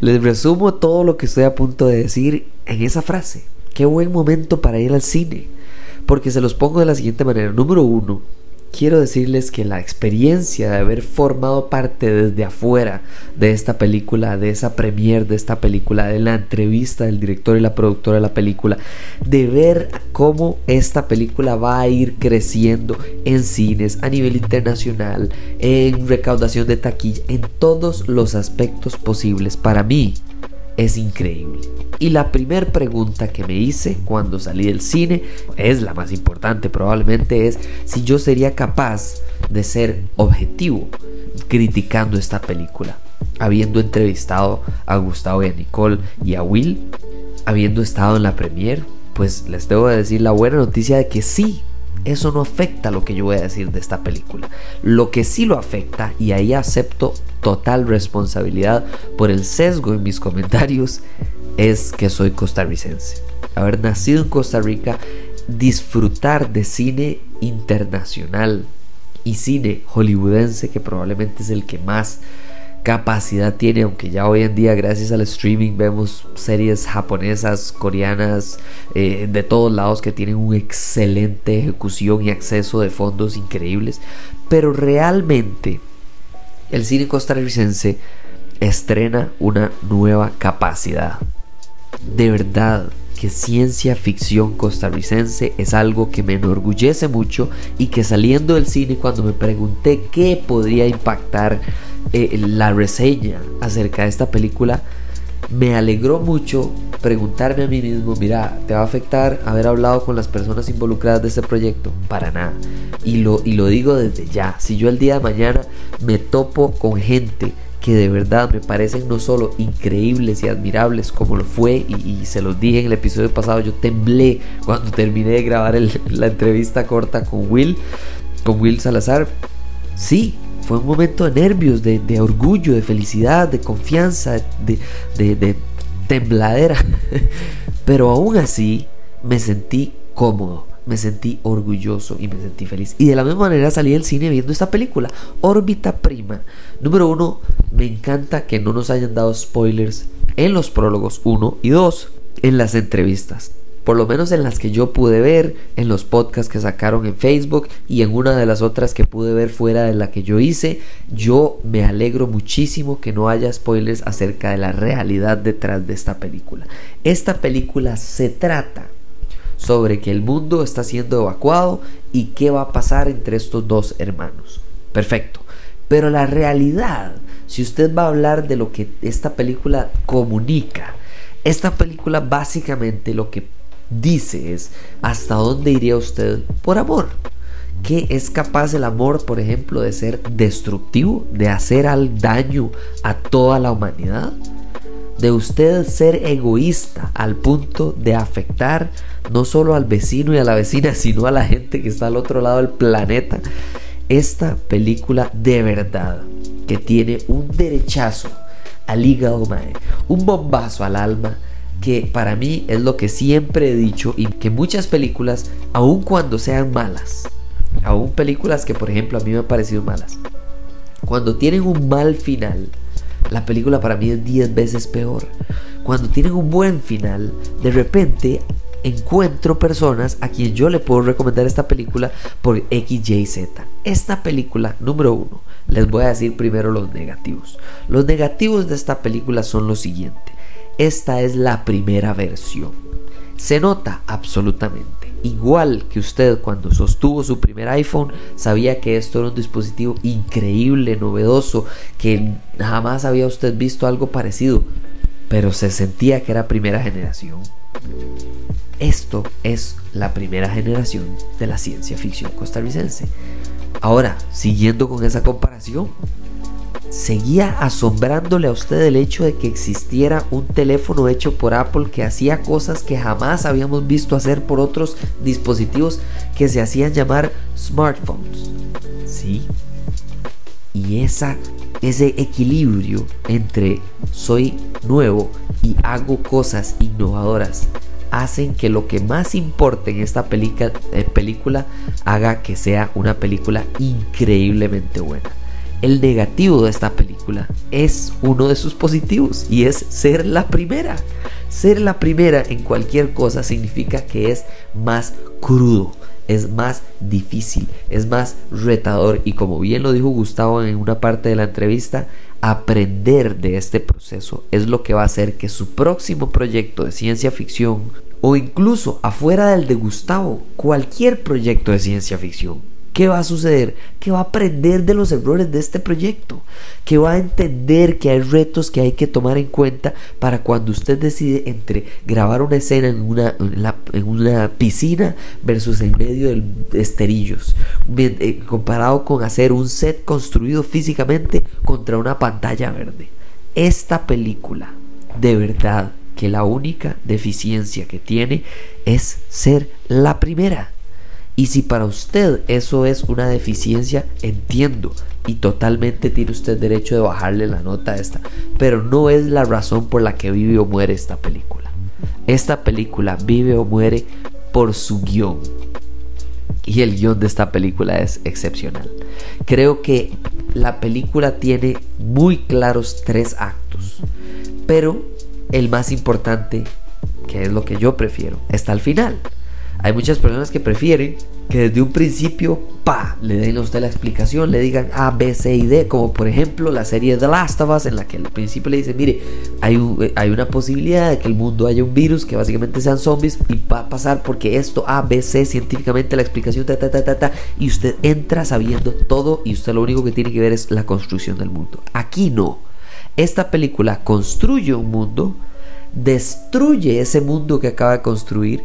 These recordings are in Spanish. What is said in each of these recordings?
Les resumo todo lo que estoy a punto de decir en esa frase. Qué buen momento para ir al cine. Porque se los pongo de la siguiente manera. Número uno, quiero decirles que la experiencia de haber formado parte desde afuera de esta película, de esa premiere de esta película, de la entrevista del director y la productora de la película, de ver cómo esta película va a ir creciendo en cines a nivel internacional, en recaudación de taquilla, en todos los aspectos posibles. Para mí es increíble. Y la primera pregunta que me hice cuando salí del cine es la más importante probablemente es si yo sería capaz de ser objetivo criticando esta película. Habiendo entrevistado a Gustavo y a Nicole y a Will, habiendo estado en la premiere, pues les debo decir la buena noticia de que sí, eso no afecta lo que yo voy a decir de esta película. Lo que sí lo afecta, y ahí acepto total responsabilidad por el sesgo en mis comentarios, es que soy costarricense. Haber nacido en Costa Rica, disfrutar de cine internacional y cine hollywoodense, que probablemente es el que más capacidad tiene, aunque ya hoy en día gracias al streaming vemos series japonesas, coreanas, eh, de todos lados que tienen una excelente ejecución y acceso de fondos increíbles, pero realmente el cine costarricense estrena una nueva capacidad. De verdad que ciencia ficción costarricense es algo que me enorgullece mucho y que saliendo del cine cuando me pregunté qué podría impactar eh, la reseña acerca de esta película, me alegró mucho preguntarme a mí mismo, mira, ¿te va a afectar haber hablado con las personas involucradas de este proyecto? Para nada. Y lo, y lo digo desde ya, si yo el día de mañana me topo con gente que de verdad me parecen no solo increíbles y admirables como lo fue y, se los dije en el episodio pasado, yo temblé cuando terminé de grabar la entrevista corta con Will, con Will Salazar. Sí, fue un momento de nervios, de, orgullo, de felicidad, de confianza, de, de tembladera, pero aún así me sentí cómodo me sentí orgulloso y me sentí feliz. Y de la misma manera salí del cine viendo esta película, Órbita Prima. Número uno, me encanta que no nos hayan dado spoilers en los prólogos 1 y 2, en las entrevistas. Por lo menos en las que yo pude ver, en los podcasts que sacaron en Facebook y en una de las otras que pude ver fuera de la que yo hice, yo me alegro muchísimo que no haya spoilers acerca de la realidad detrás de esta película. Esta película se trata sobre que el mundo está siendo evacuado y qué va a pasar entre estos dos hermanos. Perfecto. Pero la realidad, si usted va a hablar de lo que esta película comunica, esta película básicamente lo que dice hasta dónde iría usted por amor. ¿Qué es capaz el amor, por ejemplo, de ser destructivo, de hacer al daño a toda la humanidad? De usted ser egoísta al punto de afectar no solo al vecino y a la vecina, sino a la gente que está al otro lado del planeta. Esta película de verdad que tiene un derechazo al hígado, un bombazo al alma, que para mí es lo que siempre he dicho y que muchas películas, aun cuando sean malas, aun películas que por ejemplo a mí me han parecido malas, cuando tienen un mal final, la película para mí es 10 veces peor. Cuando tienen un buen final, de repente encuentro personas a quien yo le puedo recomendar esta película por X, Y, Z. Esta película, número uno, les voy a decir primero los negativos. Los negativos de esta película son los siguientes. Esta es la primera versión. Se nota absolutamente. Igual que usted cuando sostuvo su primer iPhone, sabía que esto era un dispositivo increíble, novedoso, que jamás había usted visto algo parecido, pero se sentía que era primera generación. Esto es la primera generación de la ciencia ficción costarricense. Ahora, siguiendo con esa comparación, seguía asombrándole a usted el hecho de que existiera un teléfono hecho por Apple que hacía cosas que jamás habíamos visto hacer por otros dispositivos que se hacían llamar smartphones. Sí. Y esa, ese equilibrio entre soy nuevo y hago cosas innovadoras hacen que lo que más importe en esta eh, película haga que sea una película increíblemente buena el negativo de esta película es uno de sus positivos y es ser la primera. Ser la primera en cualquier cosa significa que es más crudo, es más difícil, es más retador y como bien lo dijo Gustavo en una parte de la entrevista, aprender de este proceso es lo que va a hacer que su próximo proyecto de ciencia ficción o incluso afuera del de Gustavo, cualquier proyecto de ciencia ficción ¿Qué va a suceder? Que va a aprender de los errores de este proyecto, que va a entender que hay retos que hay que tomar en cuenta para cuando usted decide entre grabar una escena en una, en, una piscina versus en medio de esterillos, eh, comparado con hacer un set construido físicamente contra una pantalla verde. Esta película, de verdad, que la única deficiencia que tiene es ser la primera. Y si para usted eso es una deficiencia, entiendo. Y totalmente tiene usted derecho de bajarle la nota a esta. Pero no es la razón por la que vive o muere esta película. Esta película vive o muere por su guion. Y el guion de esta película es excepcional. Creo que la película tiene muy claros tres actos. Pero el más importante, que es lo que yo prefiero, está al final. Hay muchas personas que prefieren que desde un principio, pa, le den a usted la explicación, le digan A, B, C y D, como por ejemplo la serie The Last of Us, en la que al principio le dicen, mire, hay, eh, hay una posibilidad de que el mundo haya un virus que básicamente sean zombies y va a pasar porque esto, A, B, C, científicamente la explicación, ta, ta, ta, ta, ta, y usted entra sabiendo todo y usted lo único que tiene que ver es la construcción del mundo. Aquí no. Esta película construye un mundo, destruye ese mundo que acaba de construir,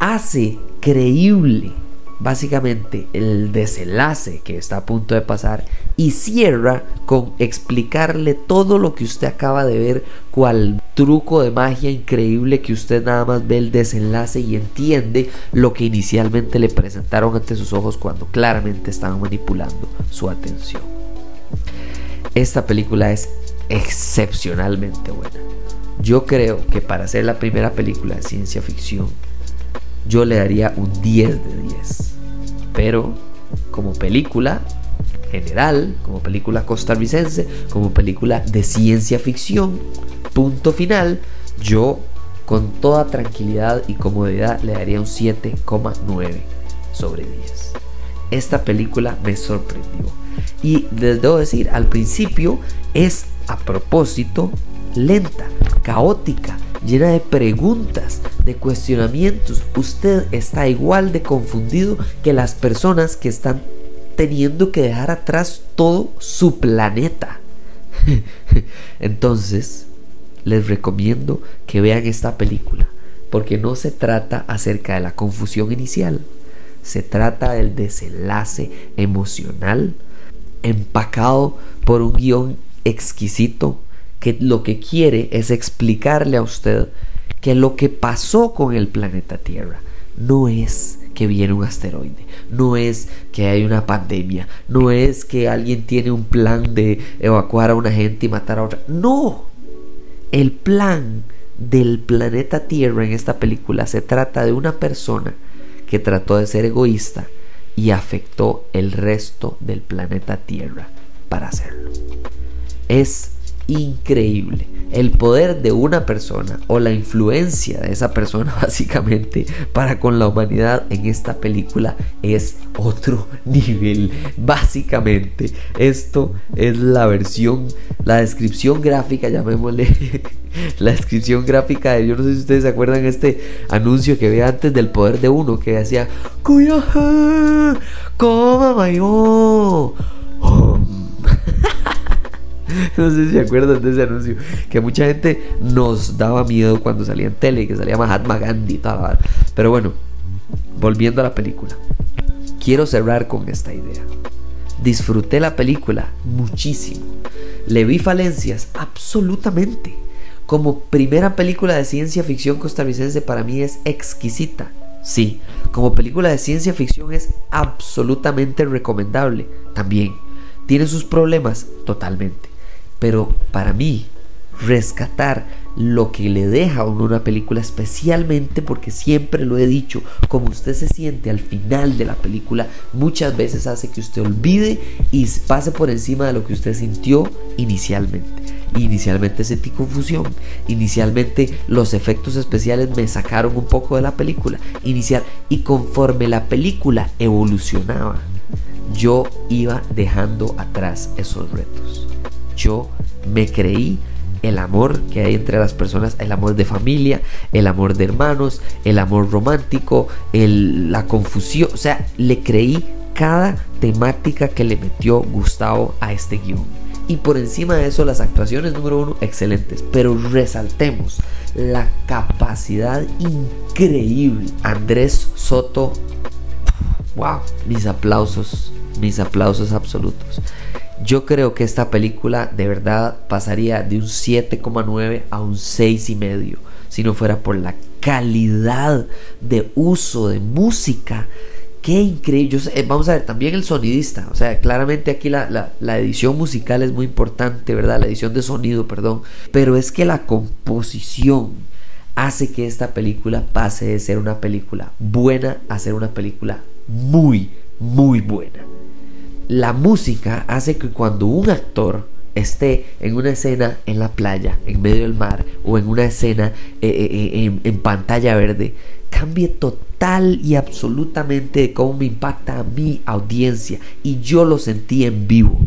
hace creíble básicamente el desenlace que está a punto de pasar y cierra con explicarle todo lo que usted acaba de ver, cual truco de magia increíble que usted nada más ve el desenlace y entiende lo que inicialmente le presentaron ante sus ojos cuando claramente estaban manipulando su atención. Esta película es excepcionalmente buena. Yo creo que para ser la primera película de ciencia ficción yo le daría un 10 de 10. Pero como película general, como película costarricense, como película de ciencia ficción, punto final, yo con toda tranquilidad y comodidad le daría un 7,9 sobre 10. Esta película me sorprendió. Y les debo decir, al principio es a propósito lenta, caótica, llena de preguntas, de cuestionamientos. Usted está igual de confundido que las personas que están teniendo que dejar atrás todo su planeta. Entonces, les recomiendo que vean esta película, porque no se trata acerca de la confusión inicial, se trata del desenlace emocional empacado por un guion exquisito que lo que quiere es explicarle a usted que lo que pasó con el planeta Tierra no es que viene un asteroide, no es que hay una pandemia, no es que alguien tiene un plan de evacuar a una gente y matar a otra. No, el plan del planeta Tierra en esta película se trata de una persona que trató de ser egoísta y afectó el resto del planeta Tierra para hacerlo. Es increíble. El poder de una persona o la influencia de esa persona básicamente para con la humanidad en esta película es otro nivel. Básicamente esto es la versión, la descripción gráfica, llamémosle la descripción gráfica de yo no sé si ustedes se acuerdan este anuncio que veía antes del poder de uno que decía Cuyaja, coma mayo. no sé si se acuerdan de ese anuncio. Que mucha gente nos daba miedo cuando salía en tele, que salía Mahatma Gandhi y tal. Pero bueno, volviendo a la película. Quiero cerrar con esta idea. Disfruté la película muchísimo. ¿Le vi falencias? Absolutamente. Como primera película de ciencia ficción costarricense para mí es exquisita. Sí, como película de ciencia ficción es absolutamente recomendable. También. ¿Tiene sus problemas? Totalmente. Pero para mí, rescatar lo que le deja a una película, especialmente porque siempre lo he dicho, como usted se siente al final de la película, muchas veces hace que usted olvide y pase por encima de lo que usted sintió inicialmente. Inicialmente sentí confusión, inicialmente los efectos especiales me sacaron un poco de la película inicial y conforme la película evolucionaba, yo iba dejando atrás esos retos. Yo me creí el amor que hay entre las personas, el amor de familia, el amor de hermanos, el amor romántico, la confusión. O sea, le creí cada temática que le metió Gustavo a este guion. Y por encima de eso, las actuaciones número uno, excelentes. Pero resaltemos la capacidad increíble. Andrés Soto, wow, mis aplausos, mis aplausos absolutos. Yo creo que esta película de verdad pasaría de un 7,9 a un 6,5 si no fuera por la calidad de uso de música. Qué increíble. Eh, vamos a ver, también el sonidista. O sea, claramente aquí la, la, edición musical es muy importante, ¿verdad? La edición de sonido, perdón. Pero es que la composición hace que esta película pase de ser una película buena a ser una película muy, muy buena la música hace que cuando un actor esté en una escena en la playa, en medio del mar, o en una escena eh, eh, eh, en, en, pantalla verde, cambie total y absolutamente de cómo me impacta a mi audiencia. Y yo lo sentí en vivo.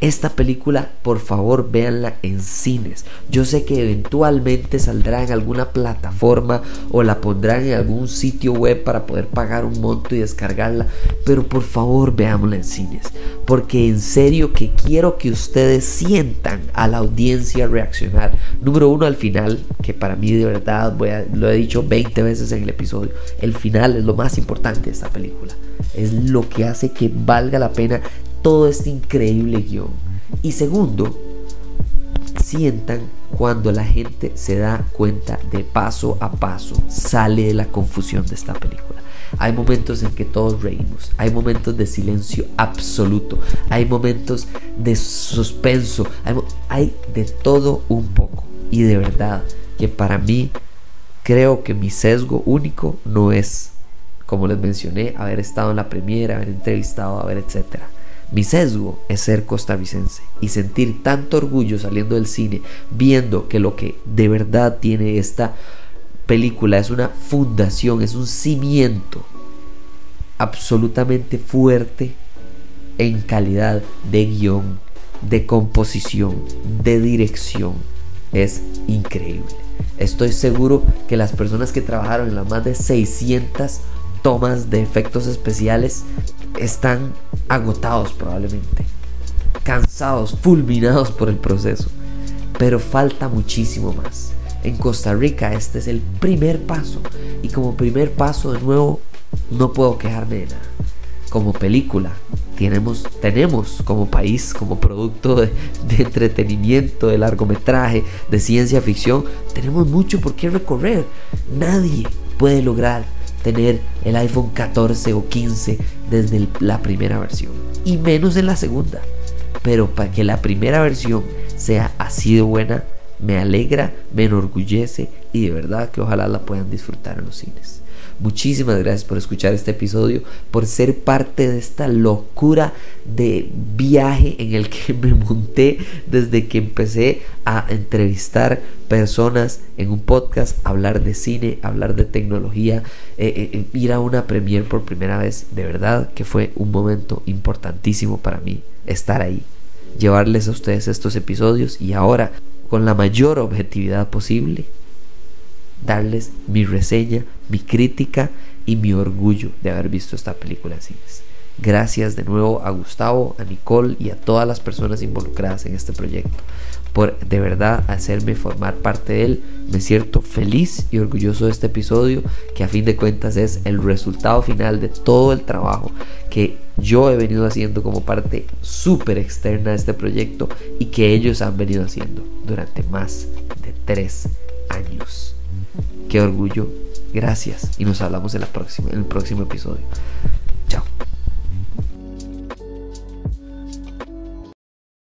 Esta película, por favor, véanla en cines. Yo sé que eventualmente saldrá en alguna plataforma o la pondrán en algún sitio web para poder pagar un monto y descargarla, pero por favor, veámosla en cines, porque en serio que quiero que ustedes sientan a la audiencia reaccionar. Número uno, al final, que para mí de verdad lo he dicho 20 veces en el episodio, el final es lo más importante de esta película. Es lo que hace que valga la pena todo este increíble guion. Y segundo, sientan cuando la gente se da cuenta de paso a paso, sale de la confusión de esta película. Hay momentos en que todos reímos, hay momentos de silencio absoluto, hay momentos de suspenso, hay, de todo un poco. Y de verdad que para mí creo que mi sesgo único no es, como les mencioné, haber estado en la premiera, haber entrevistado, haber etcétera mi sesgo es ser costarricense y sentir tanto orgullo saliendo del cine viendo que lo que de verdad tiene esta película es una fundación, es un cimiento absolutamente fuerte en calidad de guion, de composición, de dirección. Es increíble. Estoy seguro que las personas que trabajaron en las más de 600 tomas de efectos especiales están agotados probablemente, cansados, fulminados por el proceso. Pero falta muchísimo más. En Costa Rica este es el primer paso. Y como primer paso de nuevo, no puedo quejarme de nada. Como película, tenemos, tenemos como país, como producto de, de, entretenimiento, de largometraje, de ciencia ficción, tenemos mucho por qué recorrer. Nadie puede lograr tener el iPhone 14 o 15 desde la primera versión y menos en la segunda. Pero para que la primera versión sea así de buena, me alegra, me enorgullece y de verdad que ojalá la puedan disfrutar en los cines. Muchísimas gracias por escuchar este episodio, por ser parte de esta locura de viaje en el que me monté desde que empecé a entrevistar personas en un podcast, hablar de cine, hablar de tecnología, eh, eh, eh, ir a una premier por primera vez. De verdad que fue un momento importantísimo para mí estar ahí, llevarles a ustedes estos episodios y ahora con la mayor objetividad posible darles mi reseña, mi crítica y mi orgullo de haber visto esta película en cines. Gracias de nuevo a Gustavo, a Nicole y a todas las personas involucradas en este proyecto por de verdad hacerme formar parte de él. Me siento feliz y orgulloso de este episodio que a fin de cuentas es el resultado final de todo el trabajo que yo he venido haciendo como parte súper externa de este proyecto y que ellos han venido haciendo durante más de tres años. Qué orgullo. Gracias y nos hablamos en, la próxima, en el próximo episodio.